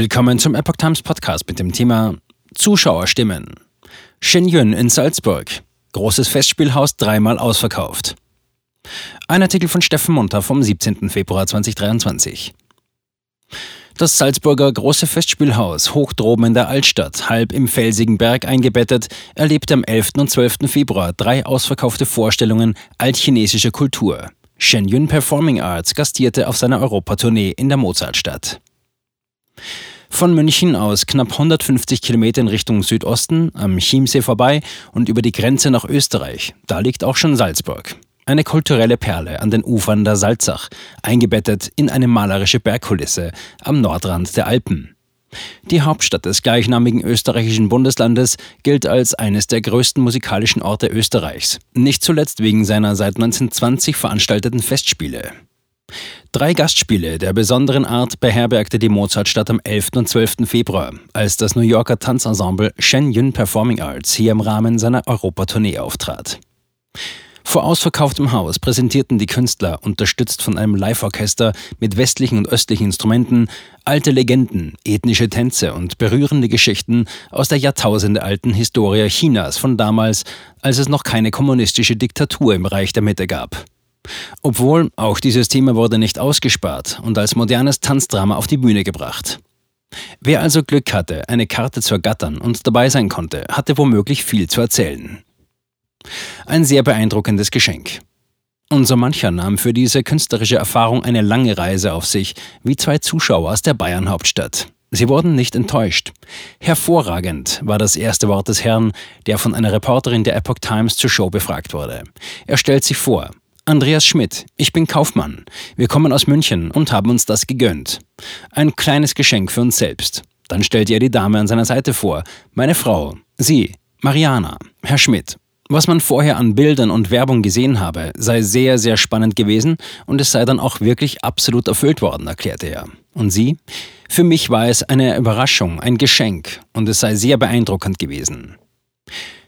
Willkommen zum Epoch Times Podcast mit dem Thema Zuschauerstimmen. Shenyun in Salzburg. Großes Festspielhaus dreimal ausverkauft. Ein Artikel von Steffen Munter vom 17. Februar 2023. Das Salzburger Große Festspielhaus, hoch droben in der Altstadt, halb im felsigen Berg eingebettet, erlebte am 11. und 12. Februar drei ausverkaufte Vorstellungen altchinesischer Kultur. Shenyun Performing Arts gastierte auf seiner Europatournee in der Mozartstadt. Von München aus knapp 150 Kilometer in Richtung Südosten, am Chiemsee vorbei und über die Grenze nach Österreich. Da liegt auch schon Salzburg. Eine kulturelle Perle an den Ufern der Salzach, eingebettet in eine malerische Bergkulisse am Nordrand der Alpen. Die Hauptstadt des gleichnamigen österreichischen Bundeslandes gilt als eines der größten musikalischen Orte Österreichs, nicht zuletzt wegen seiner seit 1920 veranstalteten Festspiele. Drei Gastspiele der besonderen Art beherbergte die Mozartstadt am 11. und 12. Februar, als das New Yorker Tanzensemble Shen Yun Performing Arts hier im Rahmen seiner Europatournee auftrat. Vor ausverkauftem Haus präsentierten die Künstler, unterstützt von einem Live-Orchester mit westlichen und östlichen Instrumenten, alte Legenden, ethnische Tänze und berührende Geschichten aus der jahrtausendealten Historie Chinas von damals, als es noch keine kommunistische Diktatur im Reich der Mitte gab. Obwohl auch dieses Thema wurde nicht ausgespart und als modernes Tanzdrama auf die Bühne gebracht. Wer also Glück hatte, eine Karte zu ergattern und dabei sein konnte, hatte womöglich viel zu erzählen. Ein sehr beeindruckendes Geschenk. Und so mancher nahm für diese künstlerische Erfahrung eine lange Reise auf sich, wie zwei Zuschauer aus der Bayern-Hauptstadt. Sie wurden nicht enttäuscht. Hervorragend war das erste Wort des Herrn, der von einer Reporterin der Epoch Times zur Show befragt wurde. Er stellt sich vor. Andreas Schmidt, ich bin Kaufmann. Wir kommen aus München und haben uns das gegönnt. Ein kleines Geschenk für uns selbst. Dann stellt er die Dame an seiner Seite vor. Meine Frau. Sie, Mariana. Herr Schmidt, was man vorher an Bildern und Werbung gesehen habe, sei sehr, sehr spannend gewesen und es sei dann auch wirklich absolut erfüllt worden, erklärte er. Und sie? Für mich war es eine Überraschung, ein Geschenk und es sei sehr beeindruckend gewesen.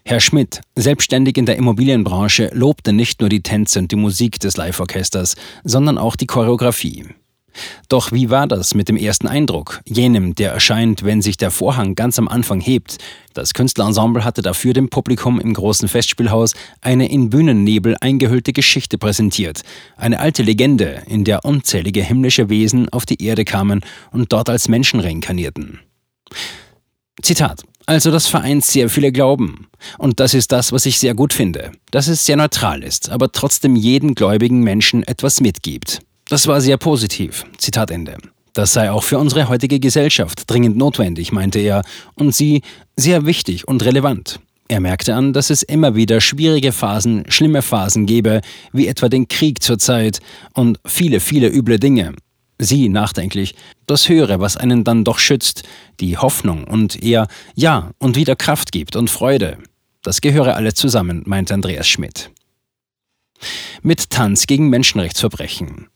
Herr Schmidt, selbstständig in der Immobilienbranche, lobte nicht nur die Tänze und die Musik des Live-Orchesters, sondern auch die Choreografie. Doch wie war das mit dem ersten Eindruck, jenem, der erscheint, wenn sich der Vorhang ganz am Anfang hebt? Das Künstlerensemble hatte dafür dem Publikum im großen Festspielhaus eine in Bühnennebel eingehüllte Geschichte präsentiert, eine alte Legende, in der unzählige himmlische Wesen auf die Erde kamen und dort als Menschen reinkarnierten. Zitat also das vereint sehr viele Glauben. Und das ist das, was ich sehr gut finde, dass es sehr neutral ist, aber trotzdem jeden gläubigen Menschen etwas mitgibt. Das war sehr positiv. Zitat Ende. Das sei auch für unsere heutige Gesellschaft dringend notwendig, meinte er, und sie sehr wichtig und relevant. Er merkte an, dass es immer wieder schwierige Phasen, schlimme Phasen gebe, wie etwa den Krieg zurzeit und viele, viele üble Dinge. Sie nachdenklich, das Höhere, was einen dann doch schützt, die Hoffnung und eher Ja und wieder Kraft gibt und Freude. Das gehöre alles zusammen, meinte Andreas Schmidt. Mit Tanz gegen Menschenrechtsverbrechen.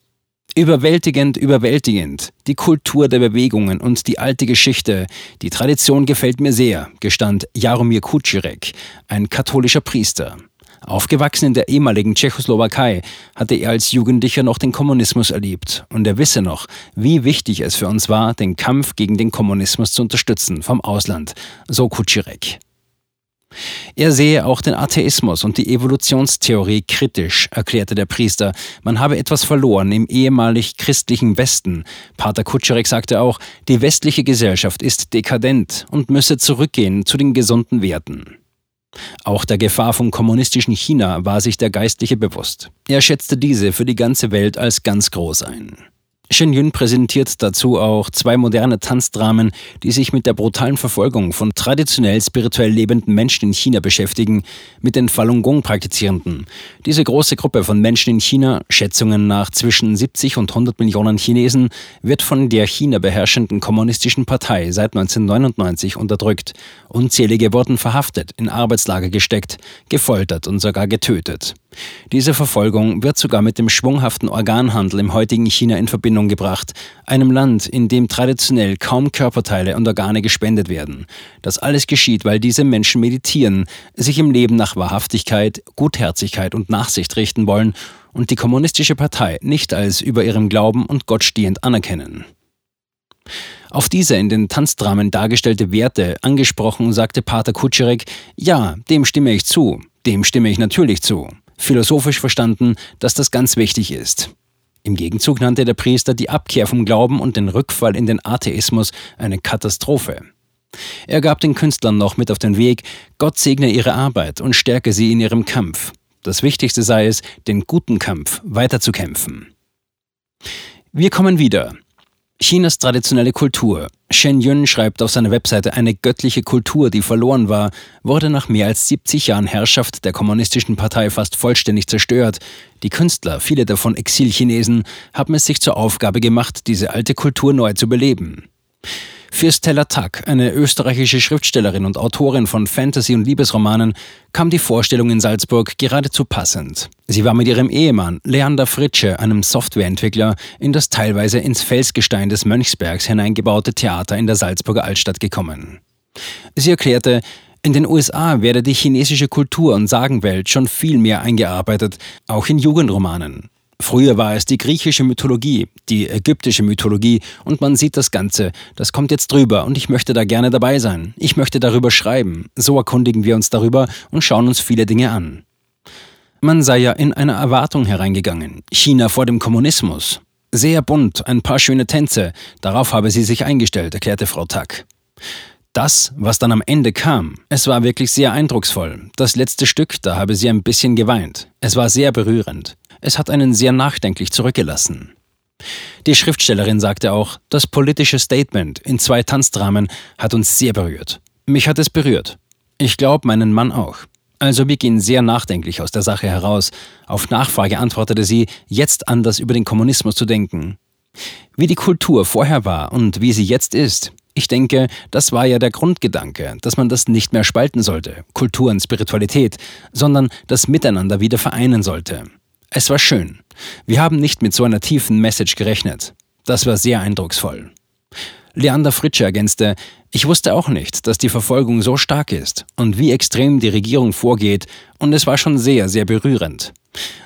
Überwältigend, überwältigend. Die Kultur der Bewegungen und die alte Geschichte. Die Tradition gefällt mir sehr, gestand Jaromir Kuczyrek, ein katholischer Priester. Aufgewachsen in der ehemaligen Tschechoslowakei hatte er als Jugendlicher noch den Kommunismus erlebt und er wisse noch, wie wichtig es für uns war, den Kampf gegen den Kommunismus zu unterstützen vom Ausland, so Kuczyrek. Er sehe auch den Atheismus und die Evolutionstheorie kritisch, erklärte der Priester. Man habe etwas verloren im ehemalig christlichen Westen. Pater Kutscherek sagte auch, die westliche Gesellschaft ist dekadent und müsse zurückgehen zu den gesunden Werten. Auch der Gefahr vom kommunistischen China war sich der Geistliche bewusst. Er schätzte diese für die ganze Welt als ganz groß ein. Shen Yun präsentiert dazu auch zwei moderne Tanzdramen, die sich mit der brutalen Verfolgung von traditionell spirituell lebenden Menschen in China beschäftigen, mit den Falun Gong praktizierenden. Diese große Gruppe von Menschen in China, Schätzungen nach zwischen 70 und 100 Millionen Chinesen, wird von der China beherrschenden kommunistischen Partei seit 1999 unterdrückt. Unzählige wurden verhaftet, in Arbeitslager gesteckt, gefoltert und sogar getötet. Diese Verfolgung wird sogar mit dem schwunghaften Organhandel im heutigen China in Verbindung gebracht, einem Land, in dem traditionell kaum Körperteile und Organe gespendet werden. Das alles geschieht, weil diese Menschen meditieren, sich im Leben nach Wahrhaftigkeit, Gutherzigkeit und Nachsicht richten wollen und die kommunistische Partei nicht als über ihrem Glauben und Gott stehend anerkennen. Auf diese in den Tanzdramen dargestellte Werte angesprochen, sagte Pater Kutscherek, ja, dem stimme ich zu, dem stimme ich natürlich zu. Philosophisch verstanden, dass das ganz wichtig ist. Im Gegenzug nannte der Priester die Abkehr vom Glauben und den Rückfall in den Atheismus eine Katastrophe. Er gab den Künstlern noch mit auf den Weg, Gott segne ihre Arbeit und stärke sie in ihrem Kampf. Das Wichtigste sei es, den guten Kampf weiterzukämpfen. Wir kommen wieder. Chinas traditionelle Kultur. Shen Yun schreibt auf seiner Webseite, eine göttliche Kultur, die verloren war, wurde nach mehr als 70 Jahren Herrschaft der kommunistischen Partei fast vollständig zerstört. Die Künstler, viele davon Exilchinesen, haben es sich zur Aufgabe gemacht, diese alte Kultur neu zu beleben. Für Stella Tuck, eine österreichische Schriftstellerin und Autorin von Fantasy- und Liebesromanen, kam die Vorstellung in Salzburg geradezu passend. Sie war mit ihrem Ehemann Leander Fritsche, einem Softwareentwickler, in das teilweise ins Felsgestein des Mönchsbergs hineingebaute Theater in der Salzburger Altstadt gekommen. Sie erklärte, in den USA werde die chinesische Kultur und Sagenwelt schon viel mehr eingearbeitet, auch in Jugendromanen. Früher war es die griechische Mythologie, die ägyptische Mythologie und man sieht das Ganze. Das kommt jetzt drüber und ich möchte da gerne dabei sein. Ich möchte darüber schreiben. So erkundigen wir uns darüber und schauen uns viele Dinge an. Man sei ja in einer Erwartung hereingegangen. China vor dem Kommunismus. Sehr bunt, ein paar schöne Tänze. Darauf habe sie sich eingestellt, erklärte Frau Tack. Das, was dann am Ende kam, es war wirklich sehr eindrucksvoll. Das letzte Stück, da habe sie ein bisschen geweint. Es war sehr berührend. Es hat einen sehr nachdenklich zurückgelassen. Die Schriftstellerin sagte auch, das politische Statement in zwei Tanzdramen hat uns sehr berührt. Mich hat es berührt. Ich glaube, meinen Mann auch. Also wir gehen sehr nachdenklich aus der Sache heraus. Auf Nachfrage antwortete sie, jetzt anders über den Kommunismus zu denken. Wie die Kultur vorher war und wie sie jetzt ist. Ich denke, das war ja der Grundgedanke, dass man das nicht mehr spalten sollte, Kultur und Spiritualität, sondern das Miteinander wieder vereinen sollte. Es war schön. Wir haben nicht mit so einer tiefen Message gerechnet. Das war sehr eindrucksvoll. Leander Fritsche ergänzte, ich wusste auch nicht, dass die Verfolgung so stark ist und wie extrem die Regierung vorgeht, und es war schon sehr, sehr berührend.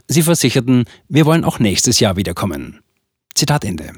Sie versicherten, wir wollen auch nächstes Jahr wiederkommen. Zitat Ende.